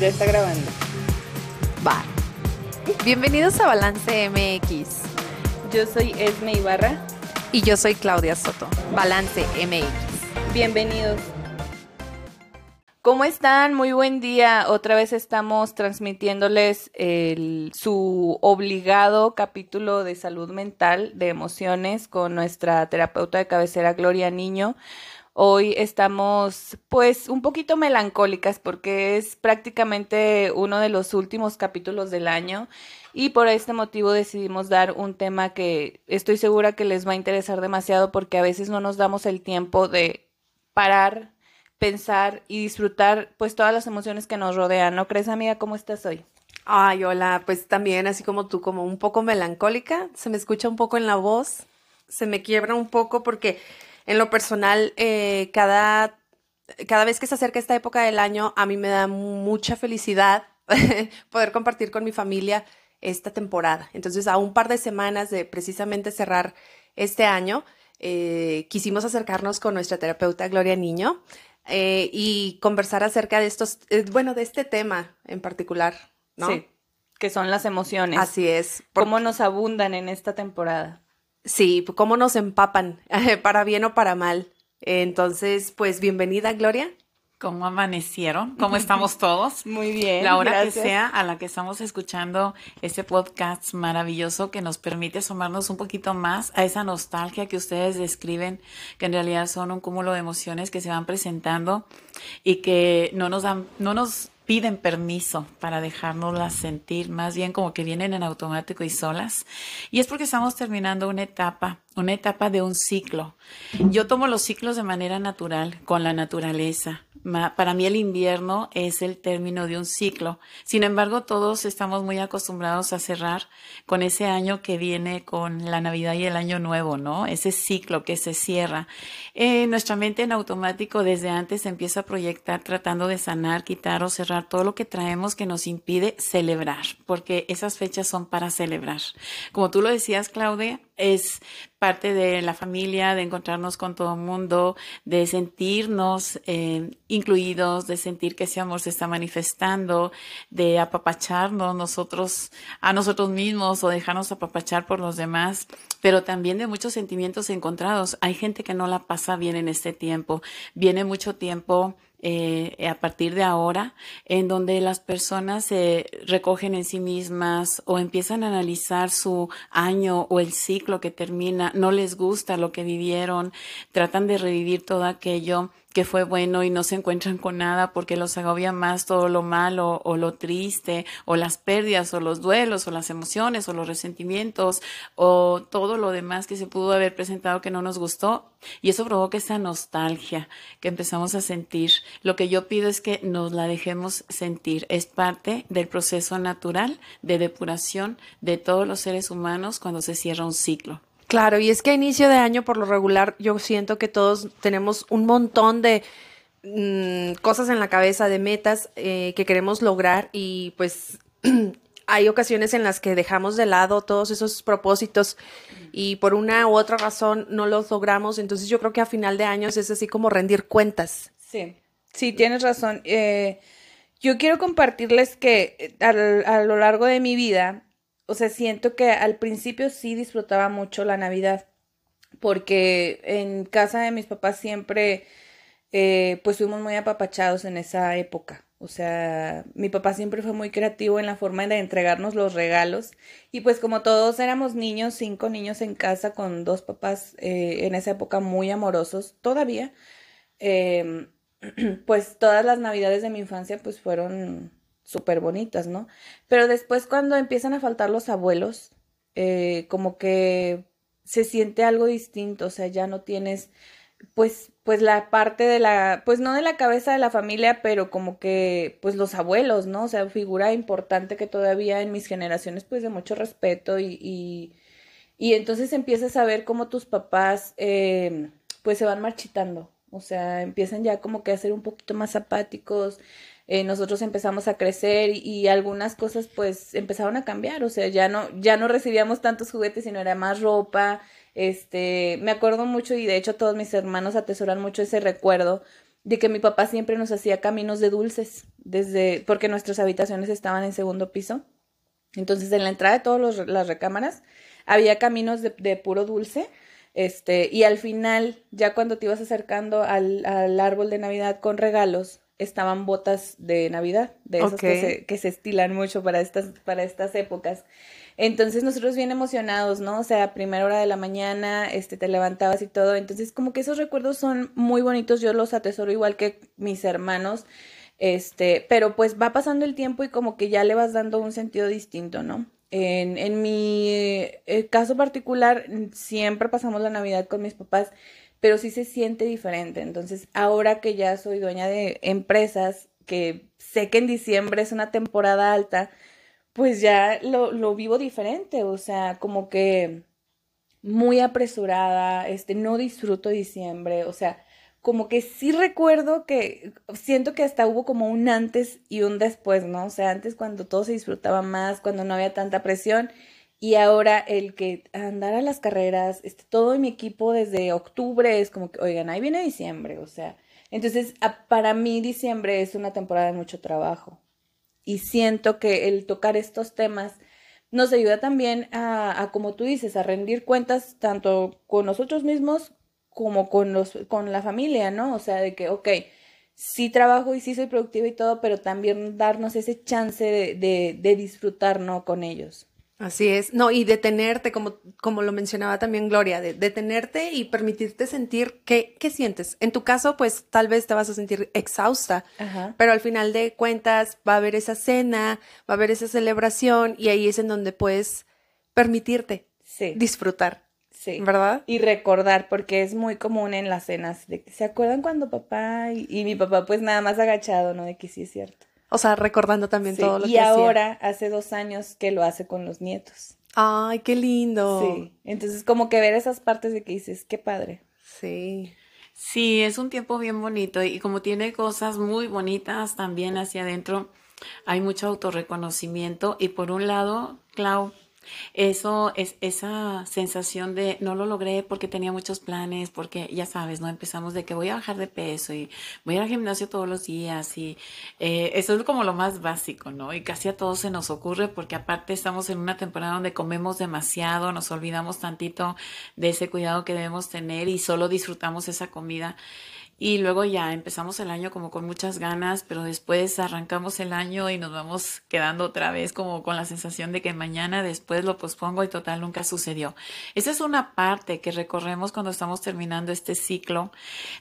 Ya está grabando. Va. Bienvenidos a Balance MX. Yo soy Esme Ibarra. Y yo soy Claudia Soto. Balance MX. Bienvenidos. ¿Cómo están? Muy buen día. Otra vez estamos transmitiéndoles el, su obligado capítulo de salud mental, de emociones, con nuestra terapeuta de cabecera, Gloria Niño. Hoy estamos pues un poquito melancólicas porque es prácticamente uno de los últimos capítulos del año y por este motivo decidimos dar un tema que estoy segura que les va a interesar demasiado porque a veces no nos damos el tiempo de parar, pensar y disfrutar pues todas las emociones que nos rodean. ¿No crees amiga cómo estás hoy? Ay, hola, pues también así como tú, como un poco melancólica, se me escucha un poco en la voz, se me quiebra un poco porque en lo personal, eh, cada, cada vez que se acerca esta época del año, a mí me da mucha felicidad poder compartir con mi familia esta temporada. Entonces, a un par de semanas de precisamente cerrar este año, eh, quisimos acercarnos con nuestra terapeuta Gloria Niño eh, y conversar acerca de estos, bueno, de este tema en particular, ¿no? Sí, que son las emociones. Así es. ¿Cómo nos abundan en esta temporada? Sí, cómo nos empapan, para bien o para mal. Entonces, pues bienvenida, Gloria. ¿Cómo amanecieron? ¿Cómo estamos todos? Muy bien. La hora que sea a la que estamos escuchando este podcast maravilloso que nos permite asomarnos un poquito más a esa nostalgia que ustedes describen, que en realidad son un cúmulo de emociones que se van presentando y que no nos dan, no nos piden permiso para dejárnoslas sentir, más bien como que vienen en automático y solas. Y es porque estamos terminando una etapa, una etapa de un ciclo. Yo tomo los ciclos de manera natural, con la naturaleza. Para mí el invierno es el término de un ciclo. Sin embargo, todos estamos muy acostumbrados a cerrar con ese año que viene con la Navidad y el Año Nuevo, ¿no? Ese ciclo que se cierra. Eh, nuestra mente en automático desde antes empieza a proyectar tratando de sanar, quitar o cerrar todo lo que traemos que nos impide celebrar, porque esas fechas son para celebrar. Como tú lo decías, Claudia, es parte de la familia, de encontrarnos con todo el mundo, de sentirnos eh, incluidos, de sentir que ese amor se está manifestando, de apapacharnos nosotros a nosotros mismos o dejarnos apapachar por los demás, pero también de muchos sentimientos encontrados. Hay gente que no la pasa bien en este tiempo, viene mucho tiempo eh, a partir de ahora, en donde las personas se recogen en sí mismas o empiezan a analizar su año o el ciclo que termina, no les gusta lo que vivieron, tratan de revivir todo aquello que fue bueno y no se encuentran con nada porque los agobia más todo lo malo o lo triste o las pérdidas o los duelos o las emociones o los resentimientos o todo lo demás que se pudo haber presentado que no nos gustó y eso provoca esa nostalgia que empezamos a sentir. Lo que yo pido es que nos la dejemos sentir. Es parte del proceso natural de depuración de todos los seres humanos cuando se cierra un ciclo. Claro, y es que a inicio de año, por lo regular, yo siento que todos tenemos un montón de mm, cosas en la cabeza, de metas eh, que queremos lograr y pues hay ocasiones en las que dejamos de lado todos esos propósitos y por una u otra razón no los logramos. Entonces yo creo que a final de años es así como rendir cuentas. Sí, sí, tienes razón. Eh, yo quiero compartirles que eh, a lo largo de mi vida o sea, siento que al principio sí disfrutaba mucho la Navidad, porque en casa de mis papás siempre, eh, pues fuimos muy apapachados en esa época. O sea, mi papá siempre fue muy creativo en la forma de entregarnos los regalos. Y pues como todos éramos niños, cinco niños en casa con dos papás eh, en esa época muy amorosos, todavía, eh, pues todas las navidades de mi infancia pues fueron súper bonitas, ¿no? Pero después cuando empiezan a faltar los abuelos, eh, como que se siente algo distinto, o sea, ya no tienes, pues, pues la parte de la, pues no de la cabeza de la familia, pero como que, pues los abuelos, ¿no? O sea, figura importante que todavía en mis generaciones, pues de mucho respeto y, y, y entonces empiezas a ver cómo tus papás, eh, pues se van marchitando, o sea, empiezan ya como que a ser un poquito más apáticos, eh, nosotros empezamos a crecer y, algunas cosas pues empezaron a cambiar, o sea, ya no, ya no recibíamos tantos juguetes, sino era más ropa, este, me acuerdo mucho y de hecho todos mis hermanos atesoran mucho ese recuerdo de que mi papá siempre nos hacía caminos de dulces, desde, porque nuestras habitaciones estaban en segundo piso. Entonces, en la entrada de todas las recámaras había caminos de, puro dulce. Este, y al final, ya cuando te ibas acercando al, al árbol de Navidad con regalos, estaban botas de Navidad, de esas que, se, que se estilan mucho para estas, para estas épocas. Entonces nosotros bien emocionados, ¿no? O sea, primera hora de la mañana, este, te levantabas y todo. Entonces como que esos recuerdos son muy bonitos, yo los atesoro igual que mis hermanos. Este, pero pues va pasando el tiempo y como que ya le vas dando un sentido distinto, ¿no? En, en mi eh, caso particular, siempre pasamos la Navidad con mis papás, pero sí se siente diferente. Entonces, ahora que ya soy dueña de empresas, que sé que en diciembre es una temporada alta, pues ya lo, lo vivo diferente, o sea, como que muy apresurada, este, no disfruto diciembre, o sea, como que sí recuerdo que siento que hasta hubo como un antes y un después, ¿no? O sea, antes cuando todo se disfrutaba más, cuando no había tanta presión y ahora el que andar a las carreras, este, todo mi equipo desde octubre es como que, oigan, ahí viene diciembre, o sea, entonces para mí diciembre es una temporada de mucho trabajo y siento que el tocar estos temas nos ayuda también a, como tú dices, a rendir cuentas tanto con nosotros mismos como con, los, con la familia, ¿no? O sea, de que, ok, sí trabajo y sí soy productiva y todo, pero también darnos ese chance de, de, de disfrutar, ¿no? Con ellos. Así es, no, y detenerte, como, como lo mencionaba también Gloria, de, detenerte y permitirte sentir qué, qué sientes. En tu caso, pues tal vez te vas a sentir exhausta, pero al final de cuentas va a haber esa cena, va a haber esa celebración y ahí es en donde puedes permitirte disfrutar. Sí. ¿Verdad? Y recordar, porque es muy común en las cenas, de que se acuerdan cuando papá y, y mi papá pues nada más agachado, ¿no? De que sí es cierto. O sea, recordando también todo lo y que Y ahora, hace dos años, que lo hace con los nietos. Ay, qué lindo. Sí. Entonces, como que ver esas partes de que dices, qué padre. Sí. Sí, es un tiempo bien bonito y como tiene cosas muy bonitas también hacia adentro, hay mucho autorreconocimiento y por un lado, Clau, eso es esa sensación de no lo logré porque tenía muchos planes, porque ya sabes, ¿no? Empezamos de que voy a bajar de peso y voy al gimnasio todos los días y eh, eso es como lo más básico, ¿no? Y casi a todos se nos ocurre porque aparte estamos en una temporada donde comemos demasiado, nos olvidamos tantito de ese cuidado que debemos tener y solo disfrutamos esa comida. Y luego ya empezamos el año como con muchas ganas, pero después arrancamos el año y nos vamos quedando otra vez como con la sensación de que mañana después lo pospongo y total nunca sucedió. Esa es una parte que recorremos cuando estamos terminando este ciclo,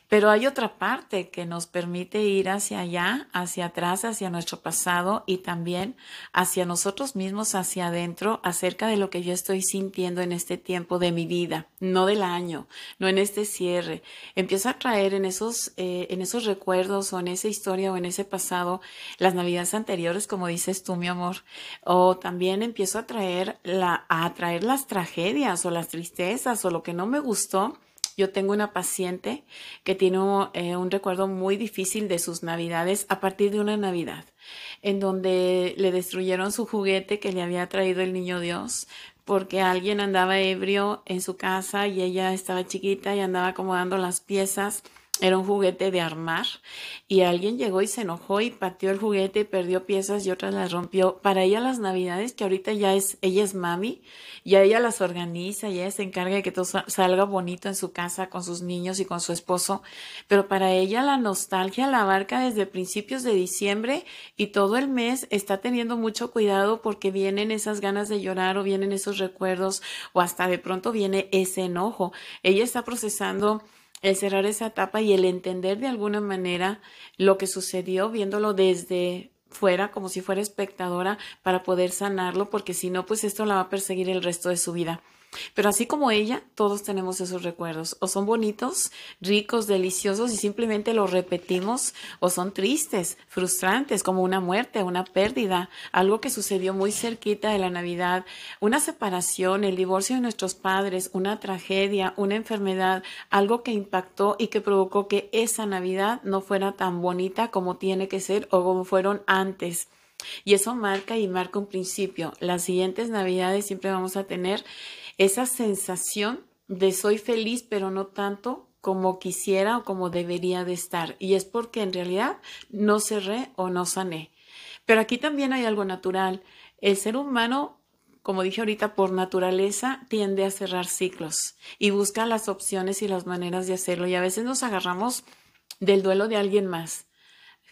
pero hay otra parte que nos permite ir hacia allá, hacia atrás, hacia nuestro pasado y también hacia nosotros mismos, hacia adentro, acerca de lo que yo estoy sintiendo en este tiempo de mi vida, no del año, no en este cierre. Empiezo a traer en esos eh, en esos recuerdos o en esa historia o en ese pasado las navidades anteriores, como dices tú, mi amor, o también empiezo a traer la, a atraer las tragedias o las tristezas o lo que no me gustó. Yo tengo una paciente que tiene eh, un recuerdo muy difícil de sus navidades a partir de una Navidad, en donde le destruyeron su juguete que le había traído el niño Dios, porque alguien andaba ebrio en su casa y ella estaba chiquita y andaba acomodando las piezas era un juguete de armar y alguien llegó y se enojó y pateó el juguete y perdió piezas y otras las rompió. Para ella las navidades, que ahorita ya es, ella es mami, ya ella las organiza, y ella se encarga de que todo salga bonito en su casa con sus niños y con su esposo, pero para ella la nostalgia la abarca desde principios de diciembre y todo el mes está teniendo mucho cuidado porque vienen esas ganas de llorar o vienen esos recuerdos o hasta de pronto viene ese enojo. Ella está procesando el cerrar esa etapa y el entender de alguna manera lo que sucedió viéndolo desde fuera como si fuera espectadora para poder sanarlo porque si no pues esto la va a perseguir el resto de su vida. Pero así como ella, todos tenemos esos recuerdos. O son bonitos, ricos, deliciosos y simplemente los repetimos, o son tristes, frustrantes, como una muerte, una pérdida, algo que sucedió muy cerquita de la Navidad, una separación, el divorcio de nuestros padres, una tragedia, una enfermedad, algo que impactó y que provocó que esa Navidad no fuera tan bonita como tiene que ser o como fueron antes. Y eso marca y marca un principio. Las siguientes Navidades siempre vamos a tener esa sensación de soy feliz, pero no tanto como quisiera o como debería de estar. Y es porque en realidad no cerré o no sané. Pero aquí también hay algo natural. El ser humano, como dije ahorita, por naturaleza tiende a cerrar ciclos y busca las opciones y las maneras de hacerlo. Y a veces nos agarramos del duelo de alguien más.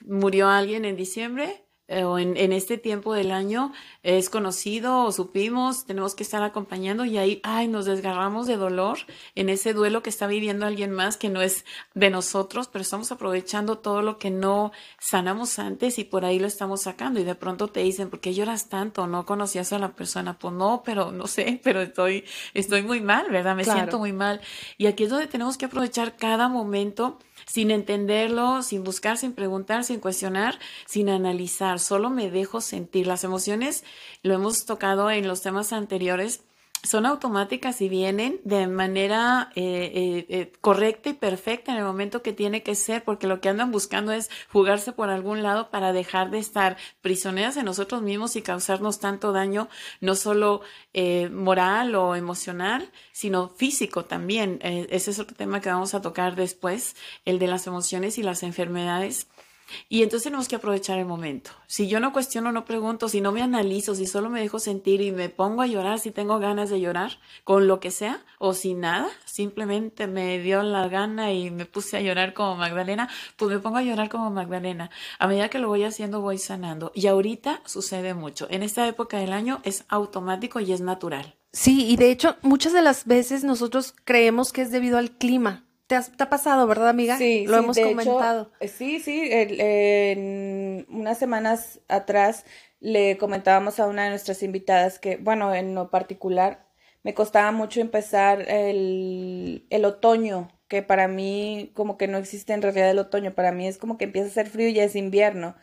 Murió alguien en diciembre, eh, o en, en, este tiempo del año es conocido o supimos, tenemos que estar acompañando y ahí, ay, nos desgarramos de dolor en ese duelo que está viviendo alguien más que no es de nosotros, pero estamos aprovechando todo lo que no sanamos antes y por ahí lo estamos sacando y de pronto te dicen, ¿por qué lloras tanto? ¿No conocías a la persona? Pues no, pero no sé, pero estoy, estoy muy mal, ¿verdad? Me claro. siento muy mal. Y aquí es donde tenemos que aprovechar cada momento sin entenderlo, sin buscar, sin preguntar, sin cuestionar, sin analizar, solo me dejo sentir. Las emociones, lo hemos tocado en los temas anteriores, son automáticas y vienen de manera eh, eh, eh, correcta y perfecta en el momento que tiene que ser, porque lo que andan buscando es jugarse por algún lado para dejar de estar prisioneras en nosotros mismos y causarnos tanto daño, no solo eh, moral o emocional, sino físico también. Eh, ese es otro tema que vamos a tocar después, el de las emociones y las enfermedades. Y entonces tenemos que aprovechar el momento. Si yo no cuestiono, no pregunto, si no me analizo, si solo me dejo sentir y me pongo a llorar, si tengo ganas de llorar, con lo que sea, o sin nada, simplemente me dio la gana y me puse a llorar como Magdalena, pues me pongo a llorar como Magdalena. A medida que lo voy haciendo, voy sanando. Y ahorita sucede mucho. En esta época del año es automático y es natural. Sí, y de hecho, muchas de las veces nosotros creemos que es debido al clima ¿Te, ha pasado, verdad, amiga? Sí, lo sí, hemos de comentado. Hecho, sí, sí. El, en unas semanas atrás le comentábamos a una de nuestras invitadas que, bueno, en lo particular, me costaba mucho empezar el, el otoño, que para mí como que no existe en realidad el otoño, para mí es como que empieza a ser frío y ya es invierno.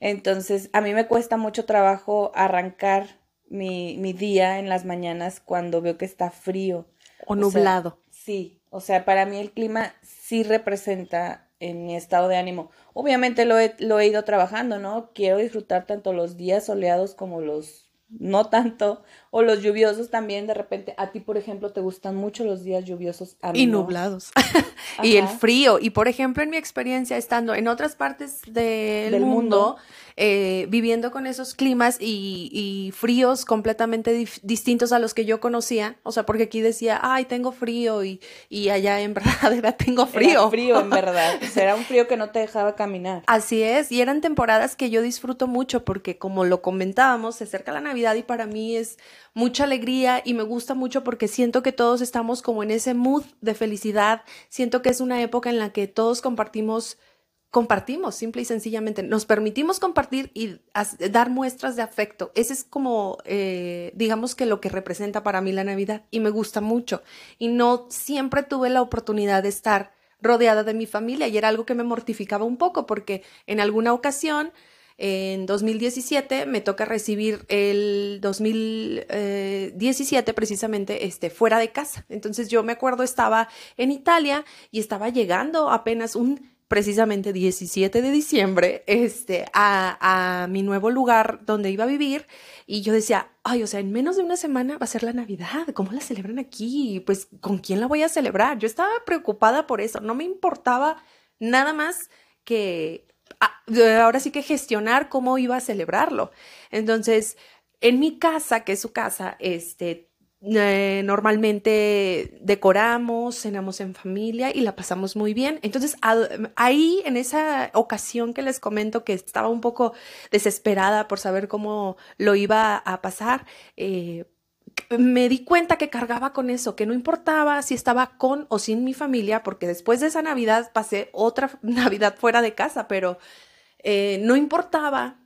Entonces, a mí me cuesta mucho trabajo arrancar mi, mi día en las mañanas cuando veo que está frío. O nublado. Sea, sí, o sea, para mí el clima sí representa en mi estado de ánimo. Obviamente lo he, lo he ido trabajando, ¿no? Quiero disfrutar tanto los días soleados como los no tanto, o los lluviosos también, de repente, a ti, por ejemplo, te gustan mucho los días lluviosos. A mí y no. nublados. y el frío. Y, por ejemplo, en mi experiencia, estando en otras partes del, Del mundo, mundo. Eh, viviendo con esos climas y, y fríos completamente distintos a los que yo conocía, o sea, porque aquí decía, ay, tengo frío, y, y allá en verdad era, tengo frío. Era frío, en verdad. O sea, era un frío que no te dejaba caminar. Así es, y eran temporadas que yo disfruto mucho porque como lo comentábamos, se acerca la Navidad y para mí es mucha alegría y me gusta mucho porque siento que todos estamos como en ese mood de felicidad, siento que es una época en la que todos compartimos compartimos, simple y sencillamente, nos permitimos compartir y dar muestras de afecto. Ese es como, eh, digamos que lo que representa para mí la Navidad y me gusta mucho. Y no siempre tuve la oportunidad de estar rodeada de mi familia y era algo que me mortificaba un poco porque en alguna ocasión, en 2017, me toca recibir el 2017 precisamente este, fuera de casa. Entonces yo me acuerdo estaba en Italia y estaba llegando apenas un precisamente 17 de diciembre este, a, a mi nuevo lugar donde iba a vivir y yo decía, ay, o sea, en menos de una semana va a ser la Navidad, ¿cómo la celebran aquí? Pues, ¿con quién la voy a celebrar? Yo estaba preocupada por eso, no me importaba nada más que, ah, ahora sí que gestionar cómo iba a celebrarlo. Entonces, en mi casa, que es su casa, este, eh, normalmente decoramos, cenamos en familia y la pasamos muy bien. Entonces, ahí, en esa ocasión que les comento que estaba un poco desesperada por saber cómo lo iba a pasar, eh, me di cuenta que cargaba con eso, que no importaba si estaba con o sin mi familia, porque después de esa Navidad pasé otra Navidad fuera de casa, pero eh, no importaba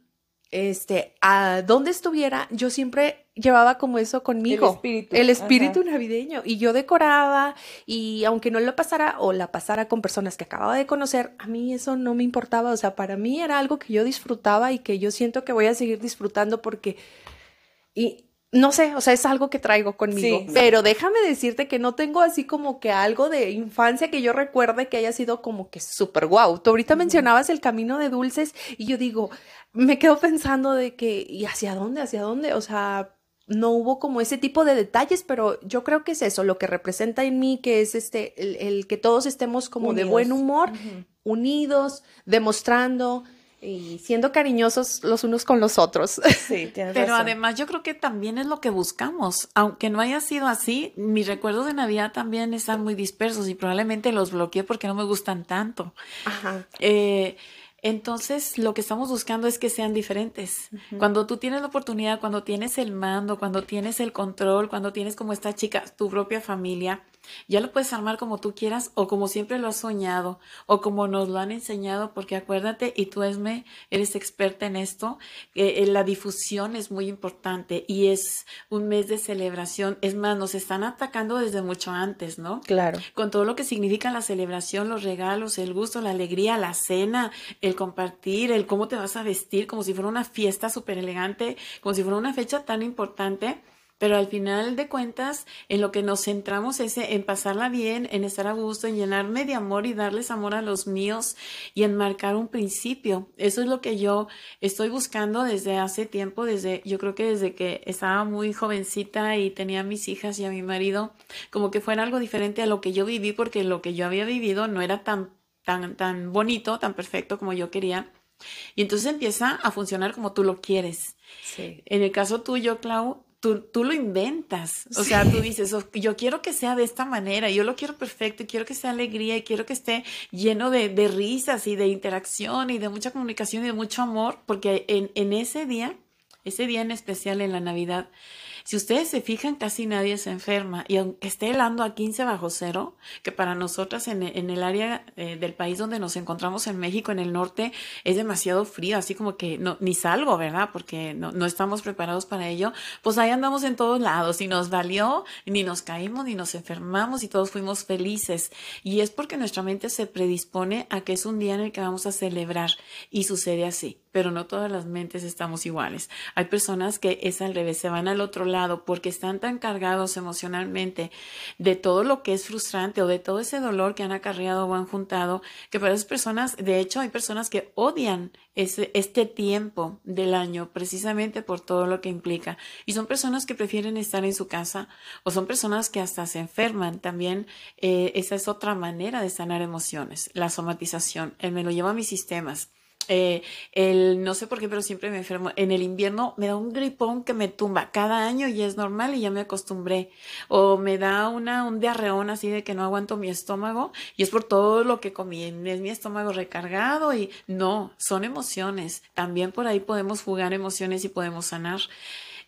este, a dónde estuviera, yo siempre llevaba como eso conmigo. El espíritu. El espíritu Ajá. navideño. Y yo decoraba y aunque no lo pasara o la pasara con personas que acababa de conocer, a mí eso no me importaba. O sea, para mí era algo que yo disfrutaba y que yo siento que voy a seguir disfrutando porque... Y, no sé, o sea, es algo que traigo conmigo. Sí. Pero déjame decirte que no tengo así como que algo de infancia que yo recuerde que haya sido como que súper guau. Tú ahorita mencionabas el camino de dulces y yo digo, me quedo pensando de que, ¿y hacia dónde? ¿Hacia dónde? O sea, no hubo como ese tipo de detalles, pero yo creo que es eso, lo que representa en mí, que es este, el, que todos estemos como de buen humor, unidos, demostrando y siendo cariñosos los unos con los otros. Sí, Pero además yo creo que también es lo que buscamos. Aunque no haya sido así, mis recuerdos de Navidad también están muy dispersos y probablemente los bloqueé porque no me gustan tanto. Ajá. Eh, entonces, lo que estamos buscando es que sean diferentes. Cuando tú tienes la oportunidad, cuando tienes el mando, cuando tienes el control, cuando tienes como esta chica, tu propia familia, ya lo puedes armar como tú quieras o como siempre lo has soñado o como nos lo han enseñado, porque acuérdate, y tú Esme, eres experta en esto, eh, la difusión es muy importante y es un mes de celebración. Es más, nos están atacando desde mucho antes, ¿no? Claro. Con todo lo que significa la celebración, los regalos, el gusto, la alegría, la cena, el compartir, el cómo te vas a vestir, como si fuera una fiesta súper elegante, como si fuera una fecha tan importante pero al final de cuentas, en lo que nos centramos es en pasarla bien, en estar a gusto, en llenarme de amor y darles amor a los míos y en marcar un principio. Eso es lo que yo estoy buscando desde hace tiempo, desde, yo creo que desde que estaba muy jovencita y tenía a mis hijas y a mi marido, como que fuera algo diferente a lo que yo viví, porque lo que yo había vivido no era tan, tan, tan bonito, tan perfecto como yo quería. Y entonces empieza a funcionar como tú lo quieres. Sí. En el caso tuyo, Clau, tú, tú lo inventas. O sea, tú dices, yo quiero que sea de esta manera, yo lo quiero perfecto, y quiero que sea alegría y quiero que esté lleno de, de risas y de interacción y de mucha comunicación y de mucho amor, porque en, en ese día, ese día en especial en la Navidad, si ustedes se fijan, casi nadie se enferma. Y aunque esté helando a 15 bajo cero, que para nosotras en, el área eh, del país donde nos encontramos en México, en el norte, es demasiado frío, así como que no, ni salgo, ¿verdad? Porque no, no estamos preparados para ello. Pues ahí andamos en todos lados y nos valió, ni nos caímos, ni nos enfermamos y todos fuimos felices. Y es porque nuestra mente se predispone a que es un día en el que vamos a celebrar y sucede así pero no todas las mentes estamos iguales. Hay personas que es al revés, se van al otro lado porque están tan cargados emocionalmente de todo lo que es frustrante o de todo ese dolor que han acarreado o han juntado, que para esas personas, de hecho, hay personas que odian ese, este tiempo del año precisamente por todo lo que implica. Y son personas que prefieren estar en su casa o son personas que hasta se enferman. También eh, esa es otra manera de sanar emociones, la somatización. Él me lo lleva a mis sistemas eh, el, no sé por qué, pero siempre me enfermo. En el invierno me da un gripón que me tumba cada año y es normal y ya me acostumbré. O me da una, un diarreón así de que no aguanto mi estómago y es por todo lo que comí. Es mi estómago recargado y no, son emociones. También por ahí podemos jugar emociones y podemos sanar.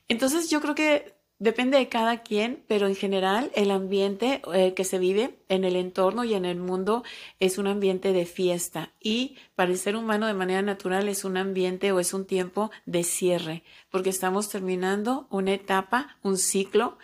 Entonces yo creo que Depende de cada quien, pero en general el ambiente eh, que se vive en el entorno y en el mundo es un ambiente de fiesta y para el ser humano de manera natural es un ambiente o es un tiempo de cierre, porque estamos terminando una etapa, un ciclo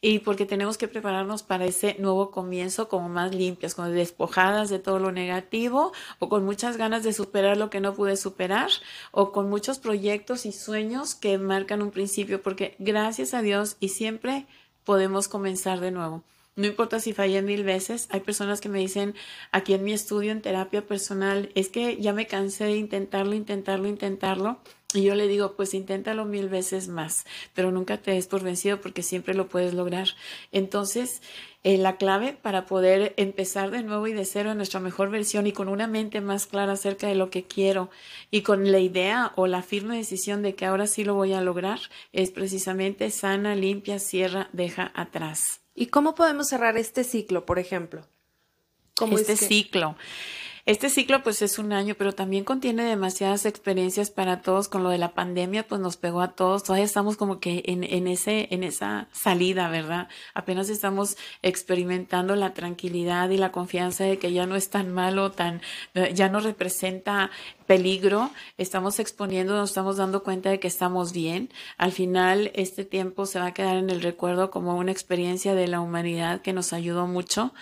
y porque tenemos que prepararnos para ese nuevo comienzo como más limpias, como despojadas de todo lo negativo o con muchas ganas de superar lo que no pude superar o con muchos proyectos y sueños que marcan un principio, porque gracias a Dios y siempre podemos comenzar de nuevo. No importa si fallé mil veces, hay personas que me dicen aquí en mi estudio en terapia personal, es que ya me cansé de intentarlo, intentarlo, intentarlo y yo le digo, pues inténtalo mil veces más, pero nunca te des por vencido porque siempre lo puedes lograr. Entonces, eh, la clave para poder empezar de nuevo y de cero en nuestra mejor versión y con una mente más clara acerca de lo que quiero y con la idea o la firme decisión de que ahora sí lo voy a lograr, es precisamente sana, limpia, cierra, deja atrás. ¿Y cómo podemos cerrar este ciclo, por ejemplo? ¿Cómo este ciclo. Este ciclo pues es un año, pero también contiene demasiadas experiencias para todos. Con lo de la pandemia pues nos pegó a todos. Todavía estamos como que en, en, ese, en esa salida, ¿verdad? Apenas estamos experimentando la tranquilidad y la confianza de que ya no es tan malo, tan, ya no representa peligro, estamos exponiendo, nos estamos dando cuenta de que estamos bien. Al final, este tiempo se va a quedar en el recuerdo como una experiencia de la humanidad que nos ayudó mucho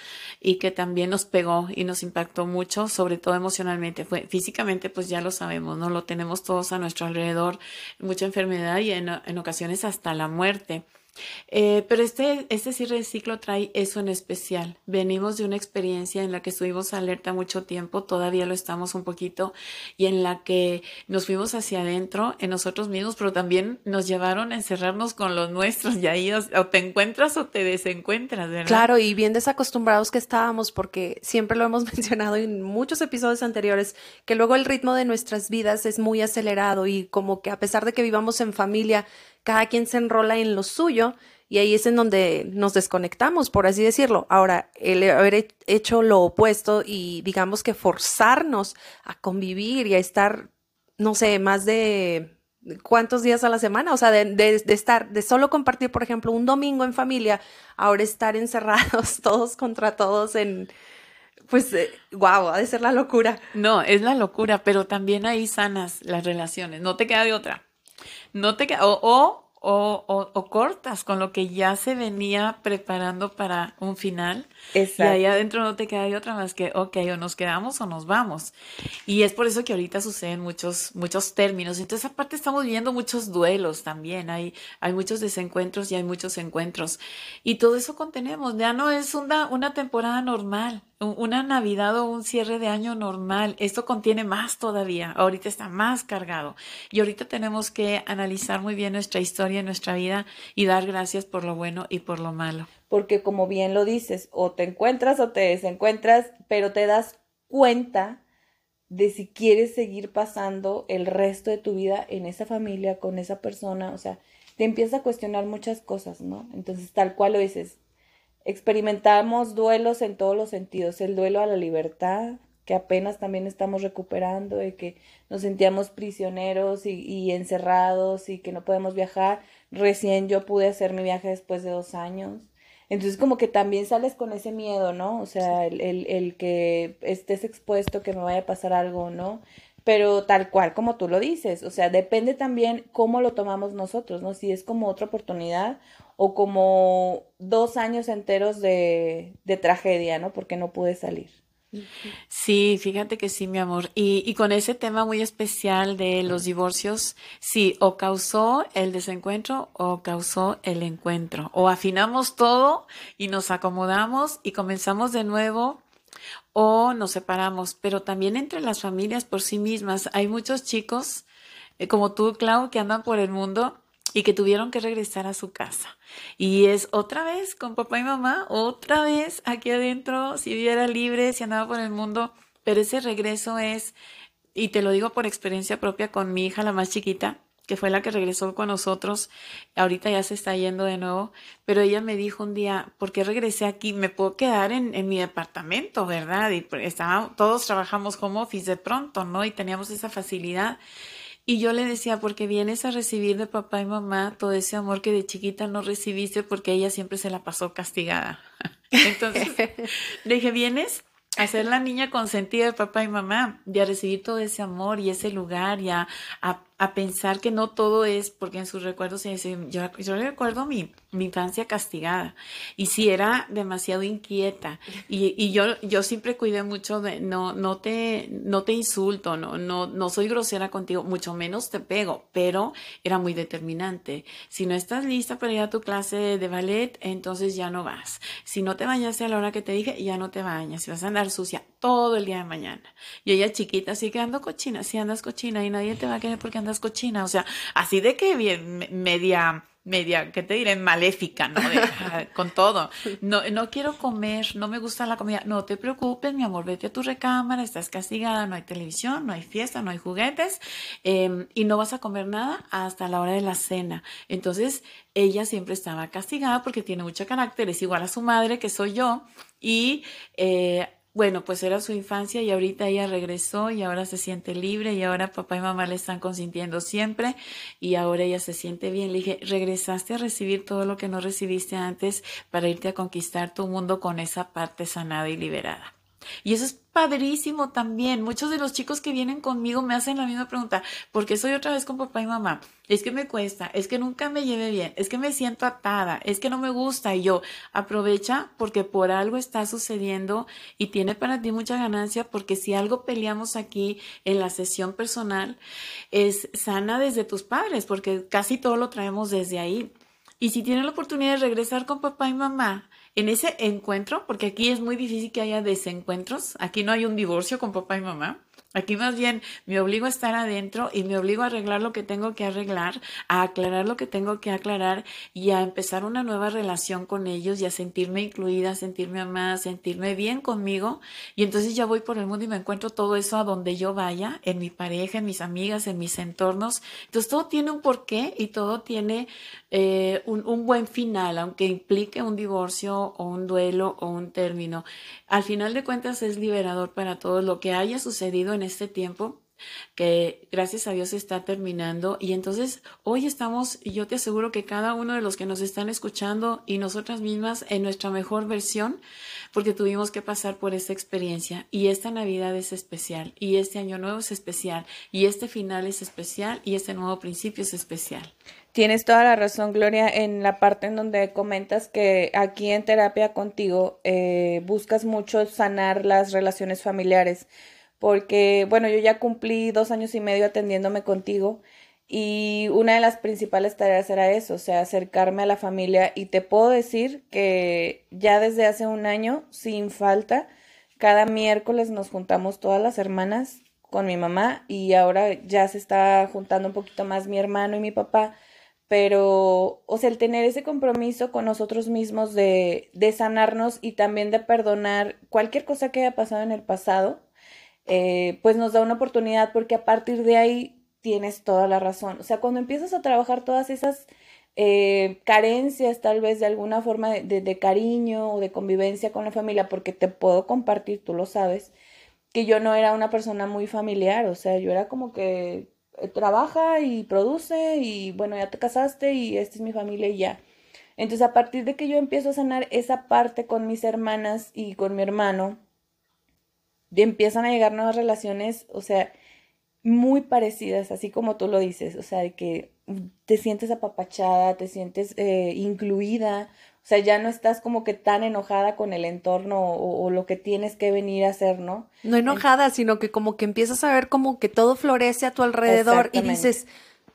y que también nos pegó y nos impactó mucho, sobre todo emocionalmente. Físicamente, pues ya lo sabemos, ¿no? Lo tenemos todos a nuestro alrededor, mucha enfermedad y en ocasiones hasta la muerte Eh, pero este, este cierre de ciclo trae eso en especial. Venimos de una experiencia en la que estuvimos alerta mucho tiempo, todavía lo estamos un poquito, y en la que nos fuimos hacia adentro en nosotros mismos, pero también nos llevaron a encerrarnos con los nuestros, y ahí o, te encuentras o te desencuentras, ¿verdad? Claro, y bien desacostumbrados que estábamos, porque siempre lo hemos mencionado en muchos episodios anteriores, que luego el ritmo de nuestras vidas es muy acelerado y como que a pesar de que vivamos en familia, cada quien se enrola en lo suyo y ahí es en donde nos desconectamos, por así decirlo. Ahora, el haber hecho lo opuesto y digamos que forzarnos a convivir y a estar, no sé, más de cuántos días a la semana, o sea, de, estar, de solo compartir, por ejemplo, un domingo en familia, ahora estar encerrados todos contra todos en, pues, wow, eh, ha de ser la locura. No, es la locura, pero también ahí sanas las relaciones, no te queda de otra no te o, o, o, o, cortas con lo que ya se venía preparando para un final. Exacto. Y ahí adentro no te queda otra más que, ok, o nos quedamos o nos vamos. Y es por eso que ahorita suceden muchos, muchos términos. Entonces, aparte estamos viendo muchos duelos también. Hay, hay muchos desencuentros y hay muchos encuentros. Y todo eso contenemos. Ya no es una, una temporada normal una Navidad o un cierre de año normal. Esto contiene más todavía. Ahorita está más cargado. Y ahorita tenemos que analizar muy bien nuestra historia, nuestra vida y dar gracias por lo bueno y por lo malo. Porque como bien lo dices, o te encuentras o te desencuentras, pero te das cuenta de si quieres seguir pasando el resto de tu vida en esa familia, con esa persona. O sea, te empiezas a cuestionar muchas cosas, ¿no? Entonces, tal cual lo dices, Experimentamos duelos en todos los sentidos, el duelo a la libertad, que apenas también estamos recuperando, de que nos sentíamos prisioneros y, encerrados y que no podemos viajar. Recién yo pude hacer mi viaje después de dos años. Entonces como que también sales con ese miedo, ¿no? O sea, el, el, el que estés expuesto, que me vaya a pasar algo, ¿no? Pero tal cual como tú lo dices, o sea, depende también cómo lo tomamos nosotros, ¿no? Si es como otra oportunidad o como dos años enteros de, tragedia, ¿no? Porque no pude salir. Sí, fíjate que sí, mi amor. Y, con ese tema muy especial de los divorcios, sí, o causó el desencuentro o causó el encuentro. O afinamos todo y nos acomodamos y comenzamos de nuevo o nos separamos. Pero también entre las familias por sí mismas hay muchos chicos, eh, como tú, Clau, que andan por el mundo y que tuvieron que regresar a su casa. Y es otra vez con papá y mamá, otra vez aquí adentro, si viviera libre, si andaba por el mundo, pero ese regreso es, y te lo digo por experiencia propia con mi hija, la más chiquita, que fue la que regresó con nosotros, ahorita ya se está yendo de nuevo, pero ella me dijo un día, ¿por qué regresé aquí? Me puedo quedar en, mi departamento, ¿verdad? Y pues, todos trabajamos home office de pronto, ¿no? Y teníamos esa facilidad. Y yo le decía, porque vienes a recibir de papá y mamá todo ese amor que de chiquita no recibiste porque ella siempre se la pasó castigada. Entonces, le dije, vienes a ser la niña consentida de papá y mamá y a recibir todo ese amor y ese lugar y a a pensar que no todo es, porque en sus recuerdos se dice, yo, yo recuerdo mi, mi, infancia castigada y si era demasiado inquieta y, y, yo, yo siempre cuidé mucho de no, no te, no te insulto, no, no, no soy grosera contigo, mucho menos te pego, pero era muy determinante. Si no estás lista para ir a tu clase de ballet, entonces ya no vas. Si no te bañaste a la hora que te dije, ya no te bañas. Si vas a andar sucia todo el día de mañana. Y ella chiquita, así que ando cochina, si andas cochina y nadie te va a querer porque andas cochina, o sea, así de que bien, media, media, ¿qué te diré? Maléfica, ¿no? con todo. No, no quiero comer, no me gusta la comida. No te preocupes, mi amor, vete a tu recámara, estás castigada, no hay televisión, no hay fiesta, no hay juguetes em, y no vas a comer nada hasta la hora de la cena. Entonces, ella siempre estaba castigada porque tiene mucho carácter, es igual a su madre, que soy yo, y eh, bueno, pues era su infancia y ahorita ella regresó y ahora se siente libre y ahora papá y mamá le están consintiendo siempre y ahora ella se siente bien. Le dije, regresaste a recibir todo lo que no recibiste antes para irte a conquistar tu mundo con esa parte sanada y liberada. Y eso es padrísimo también. Muchos de los chicos que vienen conmigo me hacen la misma pregunta, ¿por qué soy otra vez con papá y mamá? Es que me cuesta, es que nunca me lleve bien, es que me siento atada, es que no me gusta. Y yo, aprovecha porque por algo está sucediendo y tiene para ti mucha ganancia porque si algo peleamos aquí en la sesión personal es sana desde tus padres porque casi todo lo traemos desde ahí Y si tienen la oportunidad de regresar con papá y mamá en ese encuentro, porque aquí es muy difícil que haya desencuentros, aquí no hay un divorcio con papá y mamá, Aquí más bien me obligo a estar adentro y me obligo a arreglar lo que tengo que arreglar, a aclarar lo que tengo que aclarar y a empezar una nueva relación con ellos y a sentirme incluida, sentirme amada, sentirme bien conmigo. Y entonces ya voy por el mundo y me encuentro todo eso a donde yo vaya, en mi pareja, en mis amigas, en mis entornos. Entonces todo tiene un porqué y todo tiene eh, un, un buen final, aunque implique un divorcio o un duelo o un término. Al final de cuentas es liberador para todo lo que haya sucedido en este tiempo que gracias a Dios está terminando. Y entonces hoy estamos y yo te aseguro que cada uno de los que nos están escuchando y nosotras mismas en nuestra mejor versión porque tuvimos que pasar por esta experiencia. Y esta Navidad es especial y este año nuevo es especial y este final es especial y este nuevo principio es especial. Tienes toda la razón, Gloria, en la parte en donde comentas que aquí en terapia contigo eh, buscas mucho sanar las relaciones familiares, porque, bueno, yo ya cumplí dos años y medio atendiéndome contigo y una de las principales tareas era eso, o sea, acercarme a la familia y te puedo decir que ya desde hace un año, sin falta, cada miércoles nos juntamos todas las hermanas con mi mamá y ahora ya se está juntando un poquito más mi hermano y mi papá pero, o sea, el tener ese compromiso con nosotros mismos de, de sanarnos y también de perdonar cualquier cosa que haya pasado en el pasado, eh, pues nos da una oportunidad porque a partir de ahí tienes toda la razón. O sea, cuando empiezas a trabajar todas esas eh, carencias tal vez de alguna forma de, de, cariño o de convivencia con la familia, porque te puedo compartir, tú lo sabes, que yo no era una persona muy familiar, o sea, yo era como que eh, trabaja y produce y bueno, ya te casaste y esta es mi familia y ya. Entonces a partir de que yo empiezo a sanar esa parte con mis hermanas y con mi hermano, empiezan a llegar nuevas relaciones, o sea, muy parecidas, así como tú lo dices, o sea, de que te sientes apapachada, te sientes eh, incluida, o sea, ya no estás como que tan enojada con el entorno o, lo que tienes que venir a hacer, ¿no? No enojada, sino que como que empiezas a ver como que todo florece a tu alrededor y dices,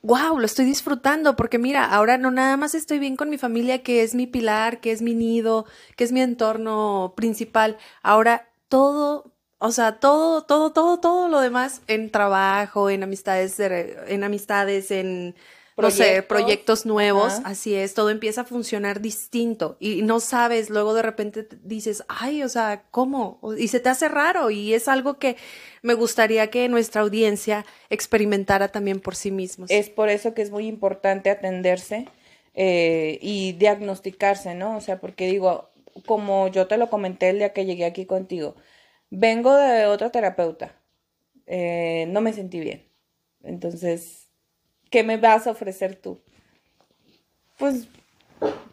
wow, lo estoy disfrutando, porque mira, ahora no nada más estoy bien con mi familia, que es mi pilar, que es mi nido, que es mi entorno principal, ahora todo, o sea, todo, todo, todo, todo lo demás en trabajo, en amistades, en amistades, en no sé, proyectos nuevos, así es, todo empieza a funcionar distinto y no sabes, luego de repente dices, ay, o sea, ¿cómo? Y se te hace raro y es algo que me gustaría que nuestra audiencia experimentara también por sí mismos. Es por eso que es muy importante atenderse eh, y diagnosticarse, ¿no? O sea, porque digo, como yo te lo comenté el día que llegué aquí contigo, vengo de otro terapeuta, eh, no me sentí bien. Entonces, ¿qué me vas a ofrecer tú? Pues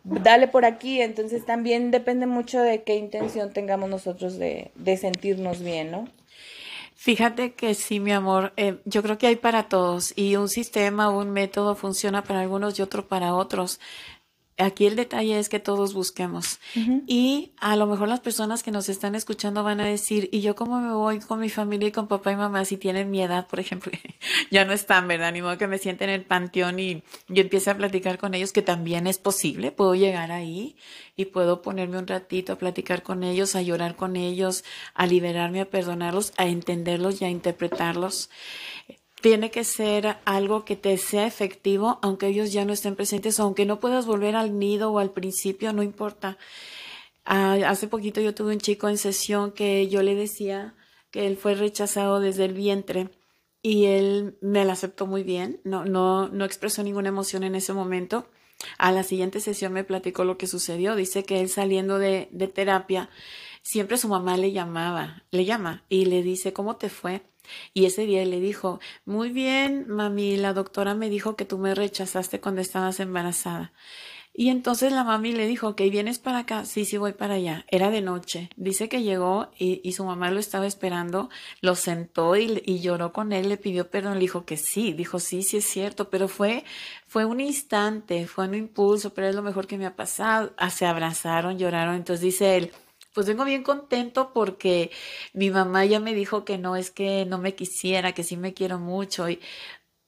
dale por aquí, entonces también depende mucho de qué intención tengamos nosotros de, de sentirnos bien, ¿no? Fíjate que sí, mi amor, eh, yo creo que hay para todos y un sistema, un método funciona para algunos y otro para otros aquí el detalle es que todos busquemos. Y a lo mejor las personas que nos están escuchando van a decir, ¿y yo cómo me voy con mi familia y con papá y mamá si tienen mi edad, por ejemplo? ya no están, ¿verdad? Ni modo que me sienten en el panteón y yo empiece a platicar con ellos, que también es posible. Puedo llegar ahí y puedo ponerme un ratito a platicar con ellos, a llorar con ellos, a liberarme, a perdonarlos, a entenderlos y a interpretarlos tiene que ser algo que te sea efectivo, aunque ellos ya no estén presentes, aunque no puedas volver al nido o al principio, no importa. Ah, hace poquito yo tuve un chico en sesión que yo le decía que él fue rechazado desde el vientre y él me lo aceptó muy bien, no, no, no expresó ninguna emoción en ese momento. A la siguiente sesión me platicó lo que sucedió. Dice que él saliendo de, de terapia, siempre su mamá le llamaba, le llama y le dice, ¿cómo te fue? Y ese día le dijo, muy bien, mami, la doctora me dijo que tú me rechazaste cuando estabas embarazada. Y entonces la mami le dijo, ok, ¿vienes para acá? Sí, sí, voy para allá. Era de noche. Dice que llegó y, y su mamá lo estaba esperando, lo sentó y, y, lloró con él, le pidió perdón, le dijo que sí, dijo sí, sí es cierto, pero fue, fue un instante, fue un impulso, pero es lo mejor que me ha pasado. Ah, se abrazaron, lloraron, entonces dice él, pues vengo bien contento porque mi mamá ya me dijo que no es que no me quisiera, que sí me quiero mucho y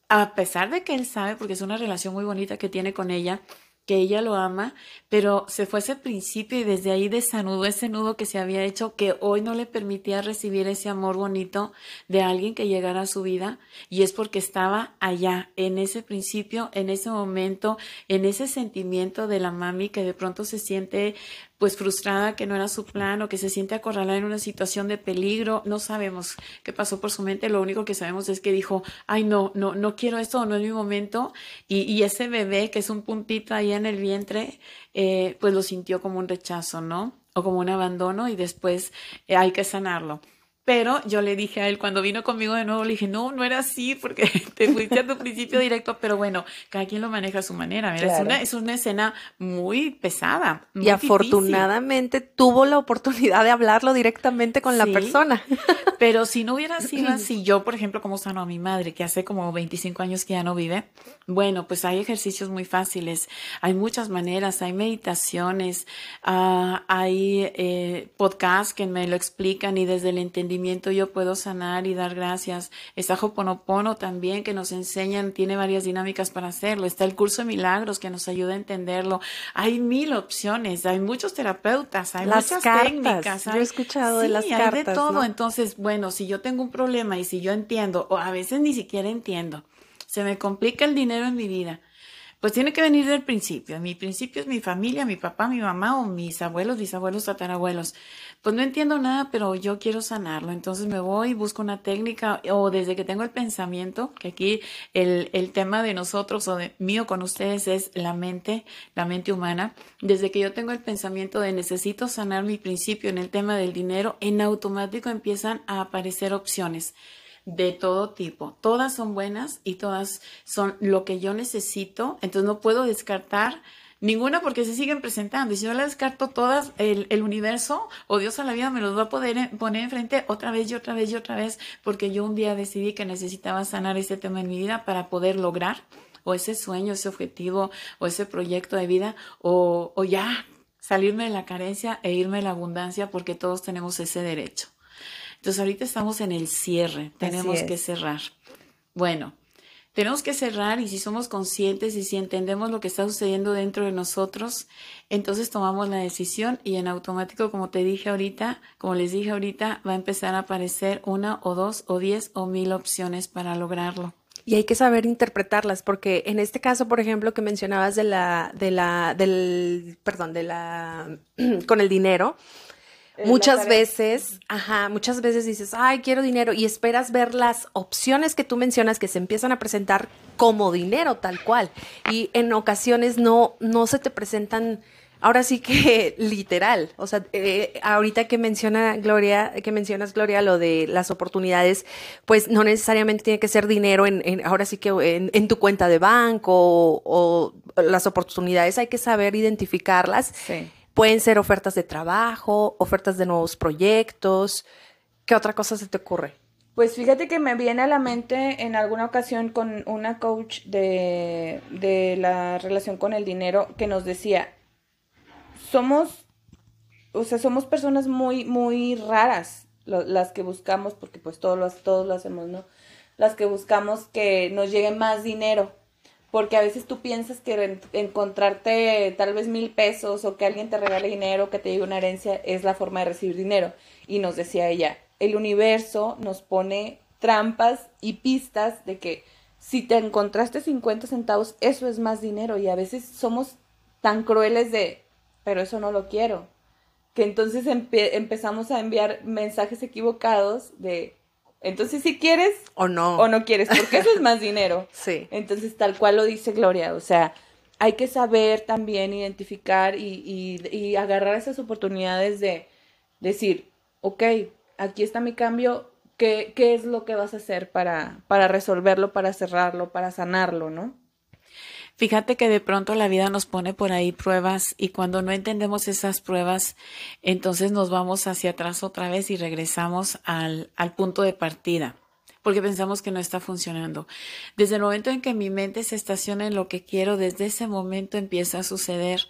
a pesar de que él sabe, porque es una relación muy bonita que tiene con ella, que ella lo ama, pero se fue ese principio y desde ahí desanudó ese nudo que se había hecho que hoy no le permitía recibir ese amor bonito de alguien que llegara a su vida y es porque estaba allá, en ese principio, en ese momento, en ese sentimiento de la mami que de pronto se siente pues frustrada que no era su plan o que se siente acorralada en una situación de peligro, no sabemos qué pasó por su mente, lo único que sabemos es que dijo, ay no, no, no quiero esto, no es mi momento y, y ese bebé que es un puntito ahí en el vientre, eh, pues lo sintió como un rechazo, ¿no? O como un abandono y después eh, hay que sanarlo. Pero yo le dije a él, cuando vino conmigo de nuevo, le dije, no, no era así, porque te fuiste a tu principio directo, pero bueno, cada quien lo maneja a su manera. Es, una, es una escena muy pesada. y afortunadamente tuvo la oportunidad de hablarlo directamente con la persona. Pero si no hubiera sido así, yo, por ejemplo, como sano a mi madre, que hace como 25 años que ya no vive, bueno, pues hay ejercicios muy fáciles, hay muchas maneras, hay meditaciones, uh, hay eh, podcasts que me lo explican y desde el entendimiento yo puedo sanar y dar gracias. Está Hoponopono también que nos enseñan, tiene varias dinámicas para hacerlo. Está el curso de milagros que nos ayuda a entenderlo. Hay mil opciones, hay muchos terapeutas, hay muchas técnicas. Yo he escuchado de las hay cartas. de todo. Entonces, bueno, si yo tengo un problema y si yo entiendo, o a veces ni siquiera entiendo, se me complica el dinero en mi vida pues tiene que venir del principio. Mi principio es mi familia, mi papá, mi mamá o mis abuelos, bisabuelos, tatarabuelos. Pues no entiendo nada, pero yo quiero sanarlo. Entonces me voy, busco una técnica o desde que tengo el pensamiento, que aquí el, el tema de nosotros o de mío con ustedes es la mente, la mente humana. Desde que yo tengo el pensamiento de necesito sanar mi principio en el tema del dinero, en automático empiezan a aparecer opciones de todo tipo. Todas son buenas y todas son lo que yo necesito. Entonces no puedo descartar ninguna porque se siguen presentando. Y si yo la descarto todas, el, el, universo o Dios a la vida me los va a poder poner enfrente otra vez y otra vez y otra vez porque yo un día decidí que necesitaba sanar ese tema en mi vida para poder lograr o ese sueño, ese objetivo o ese proyecto de vida o, o ya salirme de la carencia e irme a la abundancia porque todos tenemos ese derecho. Entonces ahorita estamos en el cierre, tenemos que cerrar. Bueno, tenemos que cerrar y si somos conscientes y si entendemos lo que está sucediendo dentro de nosotros, entonces tomamos la decisión y en automático, como te dije ahorita, como les dije ahorita, va a empezar a aparecer una o dos o diez o mil opciones para lograrlo. Y hay que saber interpretarlas, porque en este caso, por ejemplo, que mencionabas de la, de la, del, perdón, de la, con el dinero, muchas veces, ajá, muchas veces dices, ay, quiero dinero y esperas ver las opciones que tú mencionas que se empiezan a presentar como dinero tal cual. Y en ocasiones no, no se te presentan, ahora sí que literal. O sea, eh, ahorita que menciona Gloria, que mencionas Gloria lo de las oportunidades, pues no necesariamente tiene que ser dinero en, en ahora sí que en, en, tu cuenta de banco o, o, las oportunidades hay que saber identificarlas. Sí Pueden ser ofertas de trabajo, ofertas de nuevos proyectos. ¿Qué otra cosa se te ocurre? Pues fíjate que me viene a la mente en alguna ocasión con una coach de, de la relación con el dinero que nos decía, somos, o sea, somos personas muy, muy raras las que buscamos, porque pues todos lo, todos lo hacemos, ¿no? Las que buscamos que nos llegue más dinero porque a veces tú piensas que encontrarte tal vez mil pesos o que alguien te regale dinero, que te llegue una herencia, es la forma de recibir dinero. Y nos decía ella, el universo nos pone trampas y pistas de que si te encontraste 50 centavos, eso es más dinero. Y a veces somos tan crueles de, pero eso no lo quiero. Que entonces empe empezamos a enviar mensajes equivocados de, entonces, si quieres o no, o no quieres, porque eso es más dinero. Sí. Entonces, tal cual lo dice Gloria, o sea, hay que saber también identificar y, y, y agarrar esas oportunidades de decir, ok, aquí está mi cambio, ¿qué, qué es lo que vas a hacer para, para resolverlo, para cerrarlo, para sanarlo, ¿no? Fíjate que de pronto la vida nos pone por ahí pruebas y cuando no entendemos esas pruebas, entonces nos vamos hacia atrás otra vez y regresamos al, al punto de partida. Porque pensamos que no está funcionando. Desde el momento en que mi mente se estaciona en lo que quiero, desde ese momento empieza a suceder.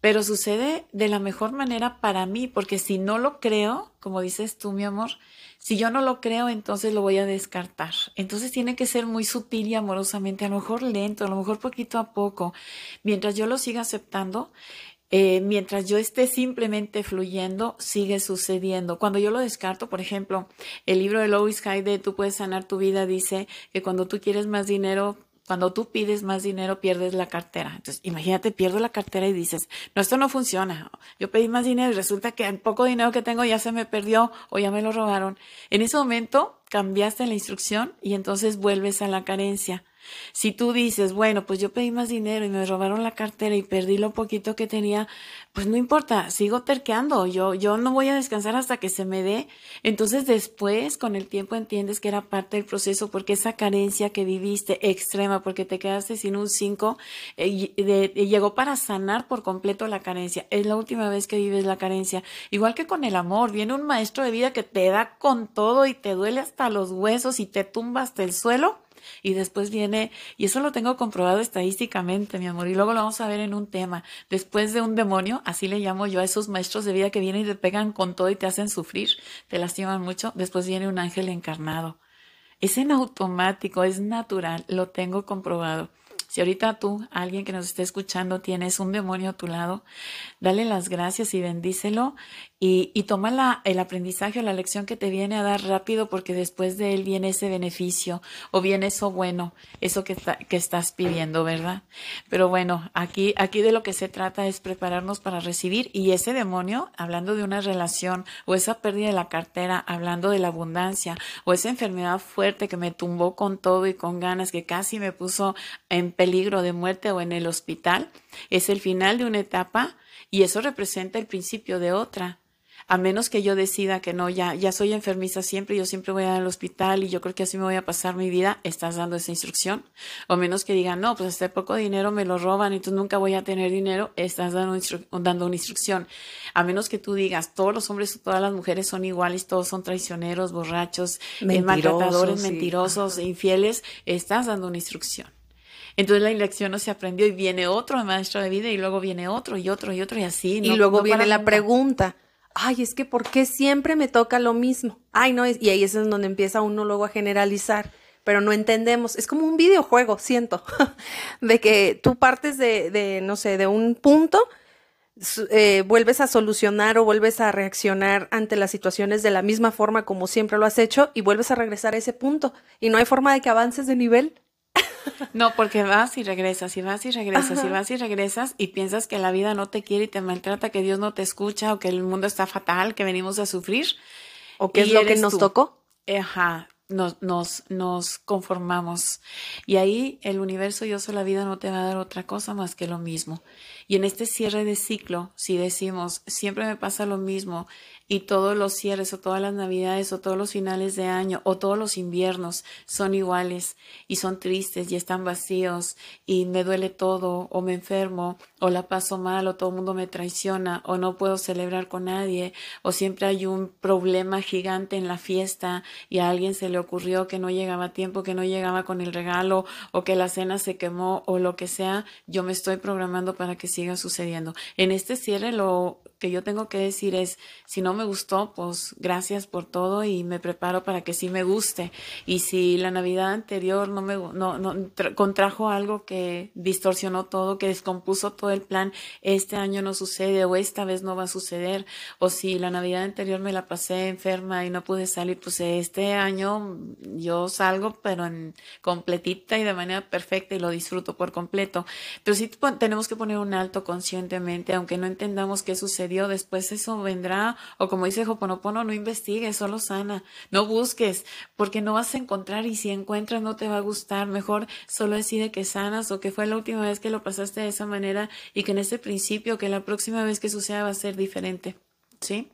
Pero sucede de la mejor manera para mí, porque si no lo creo, como dices tú, mi amor, si yo no lo creo, entonces lo voy a descartar. Entonces tiene que ser muy sutil y amorosamente, a lo mejor lento, a lo mejor poquito a poco. Mientras yo lo siga aceptando, eh, mientras yo esté simplemente fluyendo, sigue sucediendo. Cuando yo lo descarto, por ejemplo, el libro de Lois Hay de Tú puedes sanar tu vida dice que cuando tú quieres más dinero, cuando tú pides más dinero, pierdes la cartera. Entonces, imagínate, pierdo la cartera y dices, no, esto no funciona. Yo pedí más dinero y resulta que el poco dinero que tengo ya se me perdió o ya me lo robaron. En ese momento cambiaste la instrucción y entonces vuelves a la carencia. Si tú dices, bueno, pues yo pedí más dinero y me robaron la cartera y perdí lo poquito que tenía, pues no importa, sigo terqueando, yo, yo no voy a descansar hasta que se me dé. Entonces después, con el tiempo, entiendes que era parte del proceso porque esa carencia que viviste extrema, porque te quedaste sin un 5, eh, llegó para sanar por completo la carencia. Es la última vez que vives la carencia. Igual que con el amor, viene un maestro de vida que te da con todo y te duele hasta los huesos y te tumba hasta el suelo y después viene, y eso lo tengo comprobado estadísticamente, mi amor, y luego lo vamos a ver en un tema. Después de un demonio, así le llamo yo a esos maestros de vida que vienen y te pegan con todo y te hacen sufrir, te lastiman mucho, después viene un ángel encarnado. Es en automático, es natural, lo tengo comprobado. Si ahorita tú, alguien que nos esté escuchando, tienes un demonio a tu lado, dale las gracias y bendícelo y, y toma la, el aprendizaje o la lección que te viene a dar rápido porque después de él viene ese beneficio o viene eso bueno, eso que, que estás pidiendo, ¿verdad? Pero bueno, aquí, aquí de lo que se trata es prepararnos para recibir y ese demonio, hablando de una relación o esa pérdida de la cartera, hablando de la abundancia o esa enfermedad fuerte que me tumbó con todo y con ganas, que casi me puso en peligro de muerte o en el hospital, es el final de una etapa y eso representa el principio de otra a menos que yo decida que no, ya, ya soy enfermiza siempre, yo siempre voy al hospital y yo creo que así me voy a pasar mi vida, estás dando esa instrucción. O menos que digan, no, pues este poco dinero me lo roban y tú nunca voy a tener dinero, estás dando, dando una instrucción. A menos que tú digas, todos los hombres o todas las mujeres son iguales, todos son traicioneros, borrachos, eh, maltratadores, mentirosos, infieles, estás dando una instrucción. Entonces la lección no se aprendió y viene otro maestro de vida y luego viene otro y otro y otro y así. y luego viene la pregunta, ay, es que ¿por qué siempre me toca lo mismo? Ay, no, y ahí es donde empieza uno luego a generalizar, pero no entendemos. Es como un videojuego, siento, de que tú partes de, de no sé, de un punto, eh, vuelves a solucionar o vuelves a reaccionar ante las situaciones de la misma forma como siempre lo has hecho y vuelves a regresar a ese punto. Y no hay forma de que avances de nivel. No, porque vas y regresas, y vas y regresas, y vas y regresas, y piensas que la vida no te quiere y te maltrata, que Dios no te escucha, o que el mundo está fatal, que venimos a sufrir. ¿O qué es lo que nos tocó? Ajá, nos, nos, nos conformamos. Y ahí el universo y o la vida no te va a dar otra cosa más que lo mismo. Y en este cierre de ciclo, si decimos, siempre me pasa lo mismo, y todos los cierres o todas las navidades o todos los finales de año o todos los inviernos son iguales y son tristes y están vacíos y me duele todo o me enfermo o la paso mal o todo el mundo me traiciona o no puedo celebrar con nadie o siempre hay un problema gigante en la fiesta y a alguien se le ocurrió que no llegaba a tiempo, que no llegaba con el regalo o que la cena se quemó o lo que sea, yo me estoy programando para que siga sucediendo. En este cierre lo que yo tengo que decir es, si no me gustó, pues gracias por todo y me preparo para que sí me guste. Y si la Navidad anterior no me no, no contrajo algo que distorsionó todo, que descompuso todo el plan, este año no sucede o esta vez no va a suceder. O si la Navidad anterior me la pasé enferma y no pude salir, pues este año yo salgo, pero en completita y de manera perfecta y lo disfruto por completo. Pero sí tenemos que poner un alto conscientemente, aunque no entendamos qué sucede después eso vendrá. O como dice Joponopono, no investigues, solo sana. No busques, porque no vas a encontrar y si encuentras no te va a gustar. Mejor solo decide que sanas o que fue la última vez que lo pasaste de esa manera y que en ese principio, que la próxima vez que suceda va a ser diferente. ¿Sí?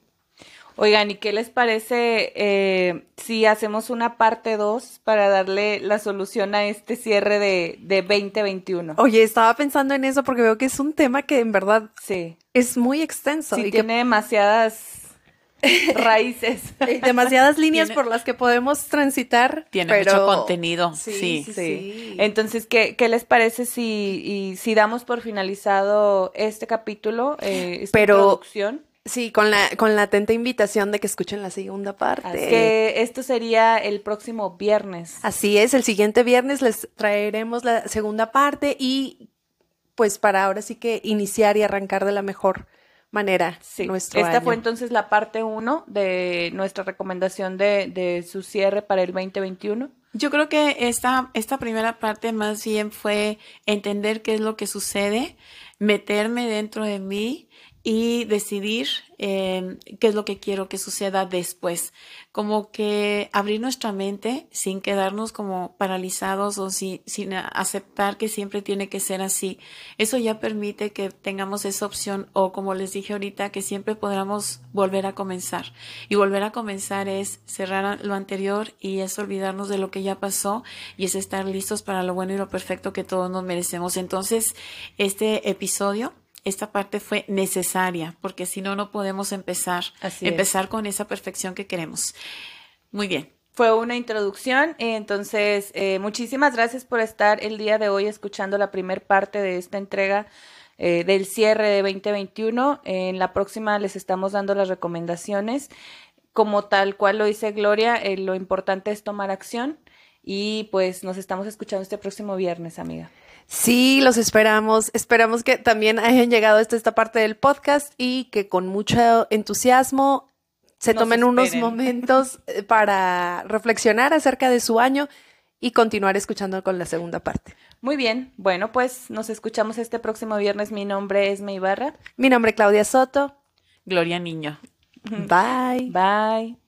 Oigan, ¿y qué les parece eh, si hacemos una parte 2 para darle la solución a este cierre de, de 2021? Oye, estaba pensando en eso porque veo que es un tema que en verdad sí. es muy extenso. Sí, y tiene demasiadas raíces. demasiadas líneas por las que podemos transitar. Tiene mucho contenido. Sí, sí. sí, Entonces, ¿qué, ¿qué, les parece si, y, si damos por finalizado este capítulo, eh, esta pero, Sí, con la, con la atenta invitación de que escuchen la segunda parte. que esto sería el próximo viernes. Así es, el siguiente viernes les traeremos la segunda parte y pues para ahora sí que iniciar y arrancar de la mejor manera sí. nuestro Esta fue entonces la parte uno de nuestra recomendación de, de su cierre para el 2021. Yo creo que esta, esta primera parte más bien fue entender qué es lo que sucede, meterme dentro de mí, y decidir em, qué es lo que quiero que suceda después. Como que abrir nuestra mente sin quedarnos como paralizados o sin aceptar que siempre tiene que ser así. Eso ya permite que tengamos esa opción o como les dije ahorita, que siempre podamos volver a comenzar. Y volver a comenzar es cerrar lo anterior y es olvidarnos de lo que ya pasó y es estar listos para lo bueno y lo perfecto que todos nos merecemos. Entonces, este episodio esta parte fue necesaria, porque si no, no podemos empezar, empezar con esa perfección que queremos. Muy bien. Fue una introducción, entonces eh, muchísimas gracias por estar el día de hoy escuchando la primera parte de esta entrega eh, del cierre de 2021. En la próxima les estamos dando las recomendaciones. Como tal cual lo dice Gloria, eh, lo importante es tomar acción y pues nos estamos escuchando este próximo viernes, amiga. Sí, los esperamos. Esperamos que también hayan llegado hasta esta parte del podcast y que con mucho entusiasmo se tomen unos momentos eh, para reflexionar acerca de su año y continuar escuchando con la segunda parte. Muy bien, bueno, pues nos escuchamos este próximo viernes. Mi nombre es Meibarra. Mi nombre es Claudia Soto. Gloria Niño. Bye. Bye.